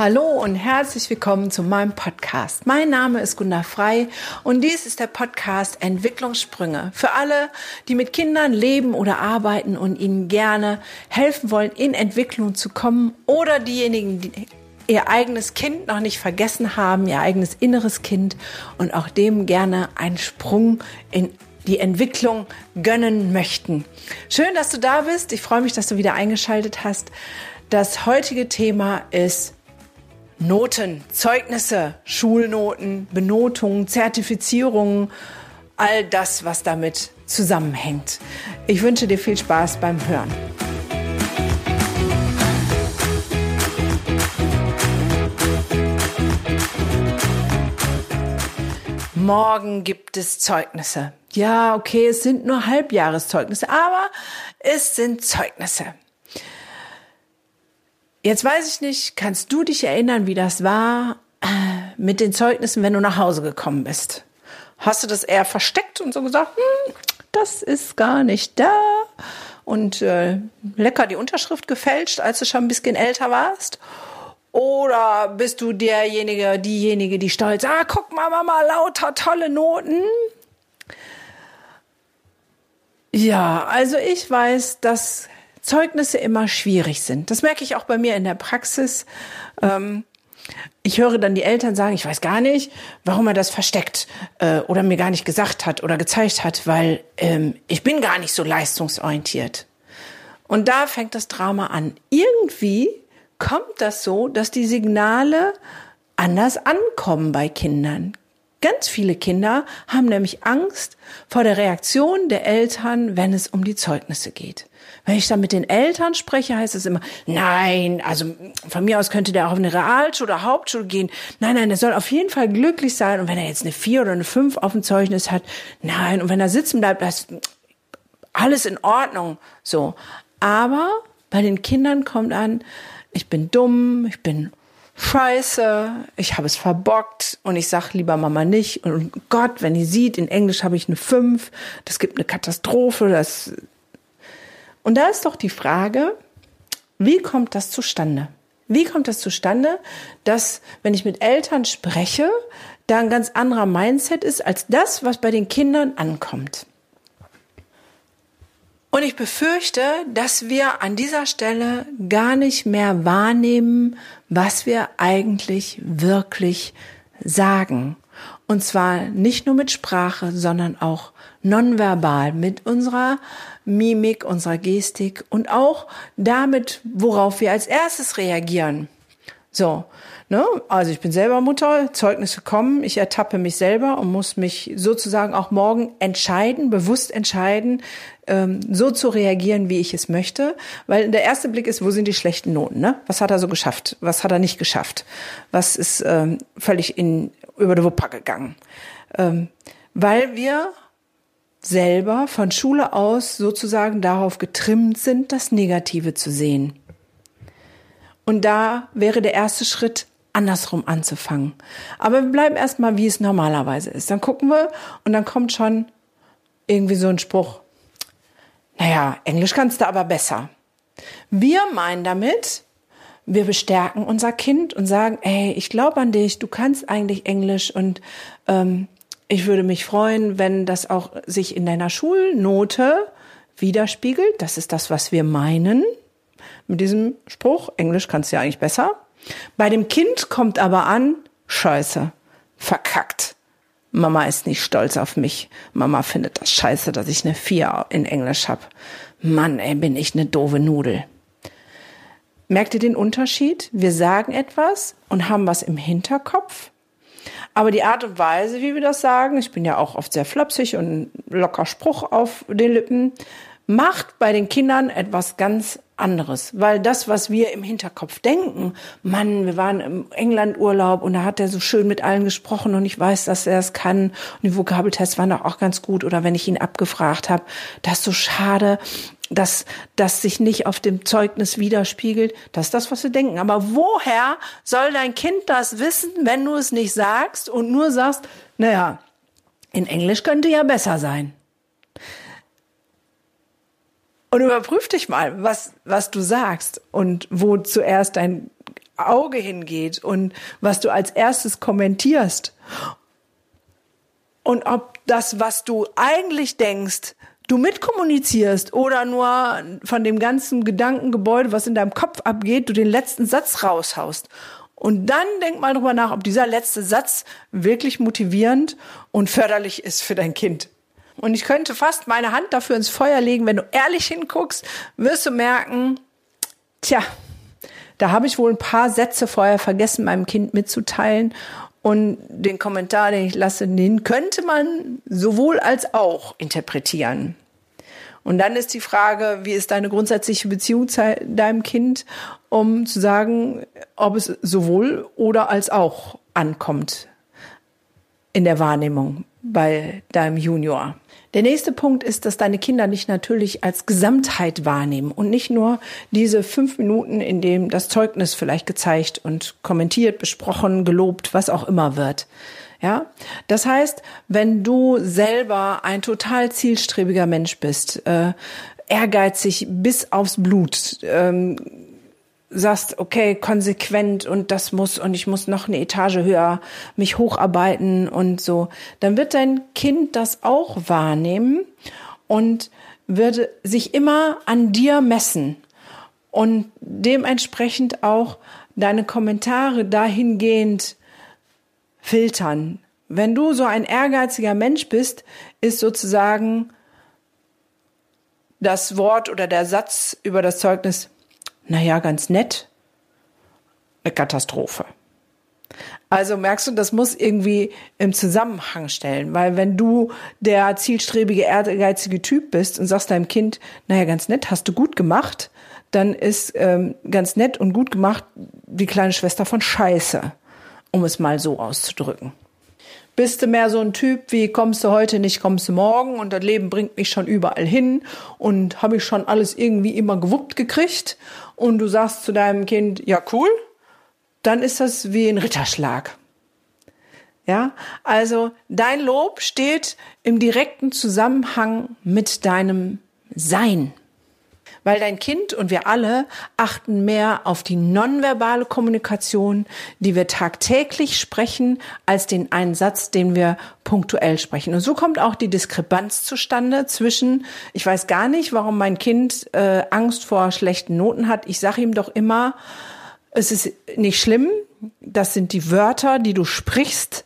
Hallo und herzlich willkommen zu meinem Podcast. Mein Name ist Gunda Frei und dies ist der Podcast Entwicklungssprünge für alle, die mit Kindern leben oder arbeiten und ihnen gerne helfen wollen, in Entwicklung zu kommen oder diejenigen, die ihr eigenes Kind noch nicht vergessen haben, ihr eigenes inneres Kind und auch dem gerne einen Sprung in die Entwicklung gönnen möchten. Schön, dass du da bist. Ich freue mich, dass du wieder eingeschaltet hast. Das heutige Thema ist Noten, Zeugnisse, Schulnoten, Benotungen, Zertifizierungen, all das, was damit zusammenhängt. Ich wünsche dir viel Spaß beim Hören. Morgen gibt es Zeugnisse. Ja, okay, es sind nur Halbjahreszeugnisse, aber es sind Zeugnisse. Jetzt weiß ich nicht, kannst du dich erinnern, wie das war äh, mit den Zeugnissen, wenn du nach Hause gekommen bist? Hast du das eher versteckt und so gesagt, hm, das ist gar nicht da und äh, lecker die Unterschrift gefälscht, als du schon ein bisschen älter warst? Oder bist du derjenige, diejenige, die stolz, ah, guck mal, Mama, lauter tolle Noten? Ja, also ich weiß, dass Zeugnisse immer schwierig sind. Das merke ich auch bei mir in der Praxis. Ähm, ich höre dann die Eltern sagen, ich weiß gar nicht, warum er das versteckt äh, oder mir gar nicht gesagt hat oder gezeigt hat, weil ähm, ich bin gar nicht so leistungsorientiert. Und da fängt das Drama an. Irgendwie kommt das so, dass die Signale anders ankommen bei Kindern. Ganz viele Kinder haben nämlich Angst vor der Reaktion der Eltern, wenn es um die Zeugnisse geht. Wenn ich dann mit den Eltern spreche, heißt es immer, nein, also von mir aus könnte der auch auf eine Realschule oder Hauptschule gehen. Nein, nein, er soll auf jeden Fall glücklich sein. Und wenn er jetzt eine vier oder eine fünf auf dem Zeugnis hat, nein. Und wenn er sitzen bleibt, das alles in Ordnung. So. Aber bei den Kindern kommt an, ich bin dumm, ich bin scheiße, ich habe es verbockt und ich sag lieber Mama nicht. Und Gott, wenn ihr sieht, in Englisch habe ich eine 5, das gibt eine Katastrophe. Das und da ist doch die Frage, wie kommt das zustande? Wie kommt das zustande, dass, wenn ich mit Eltern spreche, da ein ganz anderer Mindset ist als das, was bei den Kindern ankommt? Und ich befürchte, dass wir an dieser Stelle gar nicht mehr wahrnehmen, was wir eigentlich wirklich sagen. Und zwar nicht nur mit Sprache, sondern auch nonverbal, mit unserer Mimik, unserer Gestik und auch damit, worauf wir als erstes reagieren. So, ne? Also ich bin selber Mutter, Zeugnisse kommen, ich ertappe mich selber und muss mich sozusagen auch morgen entscheiden, bewusst entscheiden, ähm, so zu reagieren, wie ich es möchte. Weil der erste Blick ist, wo sind die schlechten Noten? Ne? Was hat er so geschafft? Was hat er nicht geschafft? Was ist ähm, völlig in, über die Wupper gegangen? Ähm, weil wir selber von Schule aus sozusagen darauf getrimmt sind, das Negative zu sehen. Und da wäre der erste Schritt, andersrum anzufangen. Aber wir bleiben erstmal, wie es normalerweise ist. Dann gucken wir und dann kommt schon irgendwie so ein Spruch. Naja, Englisch kannst du aber besser. Wir meinen damit, wir bestärken unser Kind und sagen, ey, ich glaube an dich, du kannst eigentlich Englisch und ähm, ich würde mich freuen, wenn das auch sich in deiner Schulnote widerspiegelt. Das ist das, was wir meinen mit diesem Spruch. Englisch kannst du ja eigentlich besser. Bei dem Kind kommt aber an, scheiße, verkackt. Mama ist nicht stolz auf mich. Mama findet das scheiße, dass ich eine Vier in Englisch hab. Mann, ey, bin ich eine doofe Nudel. Merkt ihr den Unterschied? Wir sagen etwas und haben was im Hinterkopf. Aber die Art und Weise, wie wir das sagen, ich bin ja auch oft sehr flapsig und locker Spruch auf den Lippen, macht bei den Kindern etwas ganz anderes, weil das, was wir im Hinterkopf denken, Mann, wir waren im England-Urlaub und da hat er so schön mit allen gesprochen und ich weiß, dass er es kann und die Vokabeltests waren doch auch ganz gut oder wenn ich ihn abgefragt habe, das ist so schade, dass das sich nicht auf dem Zeugnis widerspiegelt. Das ist das, was wir denken. Aber woher soll dein Kind das wissen, wenn du es nicht sagst und nur sagst, naja, in Englisch könnte ja besser sein. Und überprüf dich mal, was, was du sagst und wo zuerst dein Auge hingeht und was du als erstes kommentierst. Und ob das, was du eigentlich denkst, du mitkommunizierst oder nur von dem ganzen Gedankengebäude, was in deinem Kopf abgeht, du den letzten Satz raushaust. Und dann denk mal drüber nach, ob dieser letzte Satz wirklich motivierend und förderlich ist für dein Kind. Und ich könnte fast meine Hand dafür ins Feuer legen, wenn du ehrlich hinguckst, wirst du merken, tja, da habe ich wohl ein paar Sätze vorher vergessen, meinem Kind mitzuteilen. Und den Kommentar, den ich lasse, den könnte man sowohl als auch interpretieren. Und dann ist die Frage, wie ist deine grundsätzliche Beziehung zu deinem Kind, um zu sagen, ob es sowohl oder als auch ankommt in der Wahrnehmung bei deinem Junior. Der nächste Punkt ist, dass deine Kinder dich natürlich als Gesamtheit wahrnehmen und nicht nur diese fünf Minuten, in dem das Zeugnis vielleicht gezeigt und kommentiert, besprochen, gelobt, was auch immer wird. Ja, das heißt, wenn du selber ein total zielstrebiger Mensch bist, äh, ehrgeizig bis aufs Blut, ähm, sagst, okay, konsequent und das muss und ich muss noch eine Etage höher mich hocharbeiten und so, dann wird dein Kind das auch wahrnehmen und wird sich immer an dir messen und dementsprechend auch deine Kommentare dahingehend filtern. Wenn du so ein ehrgeiziger Mensch bist, ist sozusagen das Wort oder der Satz über das Zeugnis naja, ganz nett, eine Katastrophe. Also merkst du, das muss irgendwie im Zusammenhang stellen, weil wenn du der zielstrebige, ehrgeizige Typ bist und sagst deinem Kind, naja, ganz nett, hast du gut gemacht, dann ist ähm, ganz nett und gut gemacht die kleine Schwester von Scheiße, um es mal so auszudrücken. Bist du mehr so ein Typ wie kommst du heute nicht, kommst du morgen? Und das Leben bringt mich schon überall hin. Und habe ich schon alles irgendwie immer gewuppt gekriegt? Und du sagst zu deinem Kind, ja cool, dann ist das wie ein Ritterschlag. Ja, also dein Lob steht im direkten Zusammenhang mit deinem Sein weil dein Kind und wir alle achten mehr auf die nonverbale Kommunikation, die wir tagtäglich sprechen, als den einen Satz, den wir punktuell sprechen. Und so kommt auch die Diskrepanz zustande zwischen, ich weiß gar nicht, warum mein Kind äh, Angst vor schlechten Noten hat. Ich sage ihm doch immer, es ist nicht schlimm, das sind die Wörter, die du sprichst,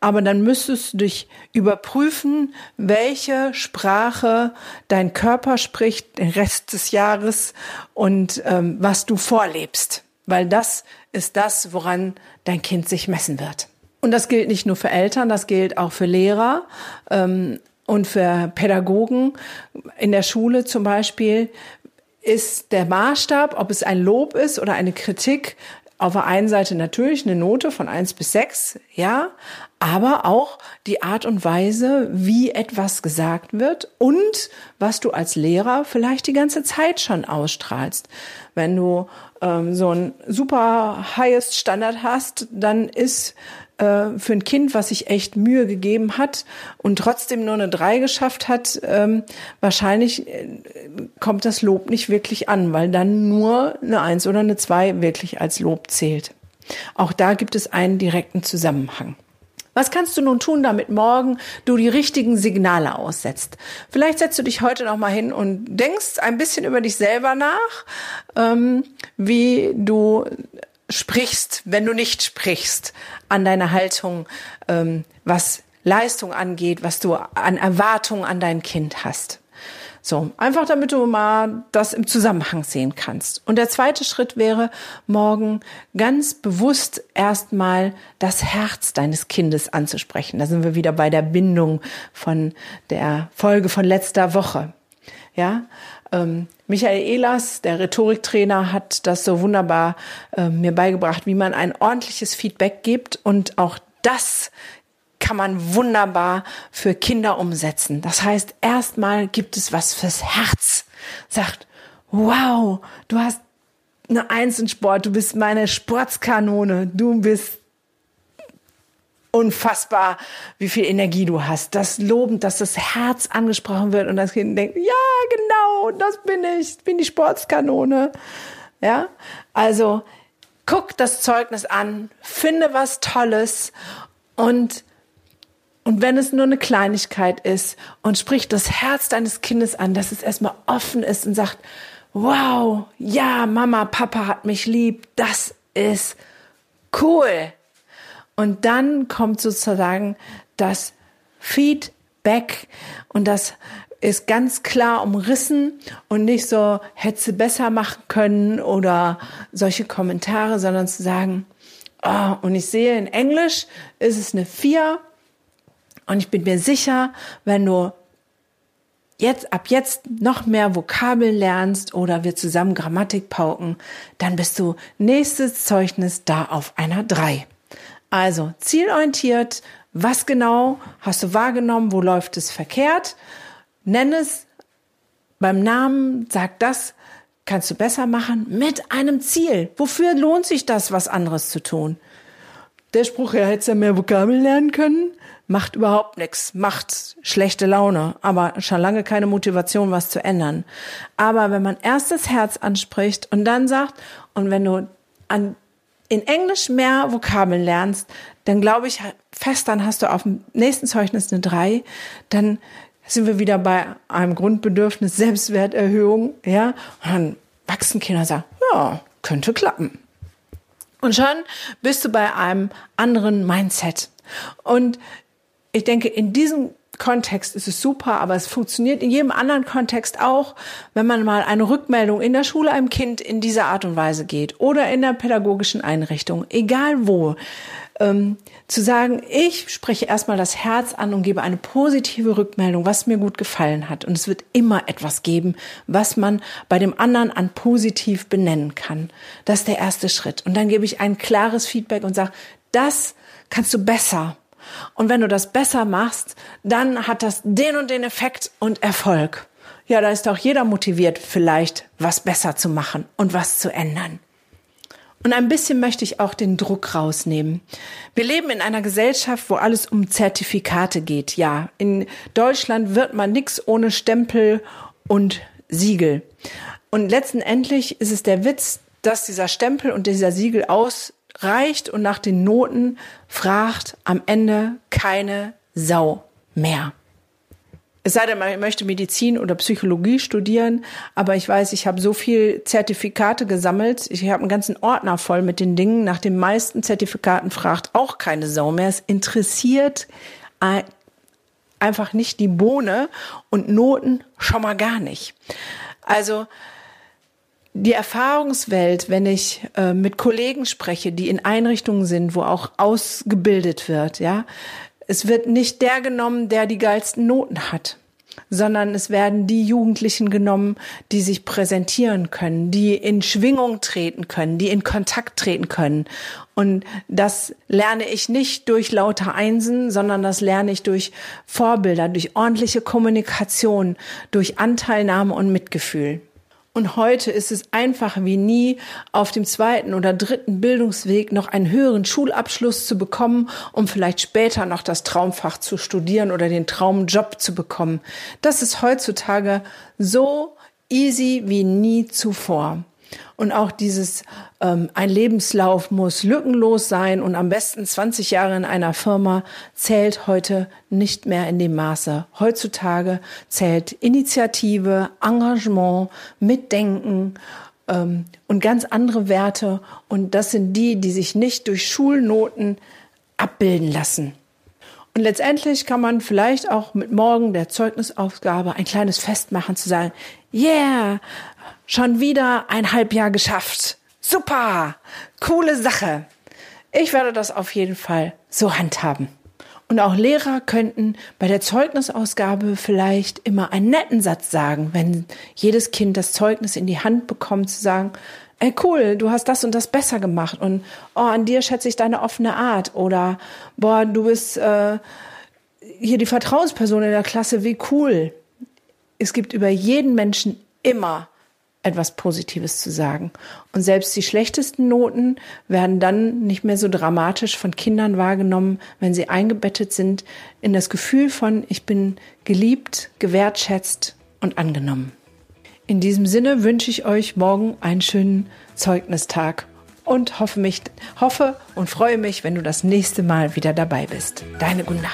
aber dann müsstest du dich überprüfen, welche Sprache dein Körper spricht den Rest des Jahres und ähm, was du vorlebst, weil das ist das, woran dein Kind sich messen wird. Und das gilt nicht nur für Eltern, das gilt auch für Lehrer ähm, und für Pädagogen in der Schule zum Beispiel ist der Maßstab, ob es ein Lob ist oder eine Kritik, auf der einen Seite natürlich eine Note von eins bis sechs, ja, aber auch die Art und Weise, wie etwas gesagt wird und was du als Lehrer vielleicht die ganze Zeit schon ausstrahlst. Wenn du ähm, so ein super highest Standard hast, dann ist äh, für ein Kind, was sich echt Mühe gegeben hat und trotzdem nur eine drei geschafft hat, ähm, wahrscheinlich äh, kommt das Lob nicht wirklich an, weil dann nur eine eins oder eine zwei wirklich als Lob zählt. Auch da gibt es einen direkten Zusammenhang. Was kannst du nun tun, damit morgen du die richtigen Signale aussetzt? Vielleicht setzt du dich heute noch mal hin und denkst ein bisschen über dich selber nach, ähm, wie du sprichst, wenn du nicht sprichst, an deine Haltung, ähm, was Leistung angeht, was du an Erwartungen an dein Kind hast. So, einfach damit du mal das im Zusammenhang sehen kannst. Und der zweite Schritt wäre, morgen ganz bewusst erstmal das Herz deines Kindes anzusprechen. Da sind wir wieder bei der Bindung von der Folge von letzter Woche. Ja, ähm, Michael Ehlers, der Rhetoriktrainer, hat das so wunderbar äh, mir beigebracht, wie man ein ordentliches Feedback gibt und auch das kann man wunderbar für Kinder umsetzen. Das heißt, erstmal gibt es was fürs Herz. Sagt, wow, du hast eine Eins in Sport, du bist meine Sportskanone, du bist unfassbar, wie viel Energie du hast. Das lobend, dass das Herz angesprochen wird und das Kind denkt, ja, genau, das bin ich, bin die Sportskanone. Ja, also guck das Zeugnis an, finde was Tolles und und wenn es nur eine Kleinigkeit ist und sprich das Herz deines Kindes an, dass es erstmal offen ist und sagt, wow, ja, Mama, Papa hat mich lieb, das ist cool. Und dann kommt sozusagen das Feedback und das ist ganz klar umrissen und nicht so, hätte besser machen können oder solche Kommentare, sondern zu sagen, oh, und ich sehe in Englisch ist es eine vier und ich bin mir sicher, wenn du jetzt ab jetzt noch mehr Vokabeln lernst oder wir zusammen Grammatik pauken, dann bist du nächstes Zeugnis da auf einer drei. Also zielorientiert, was genau hast du wahrgenommen, wo läuft es verkehrt? Nenn es beim Namen, sag das, kannst du besser machen mit einem Ziel. Wofür lohnt sich das, was anderes zu tun? Der Spruch, ja, hättest ja mehr Vokabeln lernen können, macht überhaupt nichts, macht schlechte Laune, aber schon lange keine Motivation, was zu ändern. Aber wenn man erst das Herz anspricht und dann sagt, und wenn du an, in Englisch mehr Vokabeln lernst, dann glaube ich fest, dann hast du auf dem nächsten Zeugnis eine drei, dann sind wir wieder bei einem Grundbedürfnis Selbstwerterhöhung, ja, und dann wachsen Kinder und sagen, ja, könnte klappen. Und schon bist du bei einem anderen Mindset. Und ich denke, in diesem Kontext ist es super, aber es funktioniert in jedem anderen Kontext auch, wenn man mal eine Rückmeldung in der Schule einem Kind in dieser Art und Weise geht oder in der pädagogischen Einrichtung, egal wo, ähm, zu sagen, ich spreche erstmal das Herz an und gebe eine positive Rückmeldung, was mir gut gefallen hat. Und es wird immer etwas geben, was man bei dem anderen an positiv benennen kann. Das ist der erste Schritt. Und dann gebe ich ein klares Feedback und sage, das kannst du besser. Und wenn du das besser machst, dann hat das den und den Effekt und Erfolg. Ja, da ist auch jeder motiviert, vielleicht was besser zu machen und was zu ändern. Und ein bisschen möchte ich auch den Druck rausnehmen. Wir leben in einer Gesellschaft, wo alles um Zertifikate geht. Ja, in Deutschland wird man nix ohne Stempel und Siegel. Und letztendlich ist es der Witz, dass dieser Stempel und dieser Siegel ausreicht und nach den Noten fragt am Ende keine Sau mehr. Es sei denn, man möchte Medizin oder Psychologie studieren, aber ich weiß, ich habe so viel Zertifikate gesammelt. Ich habe einen ganzen Ordner voll mit den Dingen. Nach den meisten Zertifikaten fragt auch keine Sau mehr. Es interessiert einfach nicht die Bohne und Noten schon mal gar nicht. Also die Erfahrungswelt, wenn ich äh, mit Kollegen spreche, die in Einrichtungen sind, wo auch ausgebildet wird, ja, es wird nicht der genommen, der die geilsten Noten hat, sondern es werden die Jugendlichen genommen, die sich präsentieren können, die in Schwingung treten können, die in Kontakt treten können. Und das lerne ich nicht durch lauter Einsen, sondern das lerne ich durch Vorbilder, durch ordentliche Kommunikation, durch Anteilnahme und Mitgefühl. Und heute ist es einfach wie nie, auf dem zweiten oder dritten Bildungsweg noch einen höheren Schulabschluss zu bekommen, um vielleicht später noch das Traumfach zu studieren oder den Traumjob zu bekommen. Das ist heutzutage so easy wie nie zuvor. Und auch dieses, ähm, ein Lebenslauf muss lückenlos sein und am besten 20 Jahre in einer Firma zählt heute nicht mehr in dem Maße. Heutzutage zählt Initiative, Engagement, Mitdenken ähm, und ganz andere Werte. Und das sind die, die sich nicht durch Schulnoten abbilden lassen. Und letztendlich kann man vielleicht auch mit morgen der Zeugnisaufgabe ein kleines Fest machen, zu sagen, yeah, Schon wieder ein Halbjahr geschafft. Super! Coole Sache. Ich werde das auf jeden Fall so handhaben. Und auch Lehrer könnten bei der Zeugnisausgabe vielleicht immer einen netten Satz sagen, wenn jedes Kind das Zeugnis in die Hand bekommt, zu sagen, ey cool, du hast das und das besser gemacht und oh, an dir schätze ich deine offene Art oder boah, du bist äh, hier die Vertrauensperson in der Klasse, wie cool. Es gibt über jeden Menschen immer etwas Positives zu sagen. Und selbst die schlechtesten Noten werden dann nicht mehr so dramatisch von Kindern wahrgenommen, wenn sie eingebettet sind in das Gefühl von, ich bin geliebt, gewertschätzt und angenommen. In diesem Sinne wünsche ich euch morgen einen schönen Zeugnistag und hoffe, mich, hoffe und freue mich, wenn du das nächste Mal wieder dabei bist. Deine Gunda.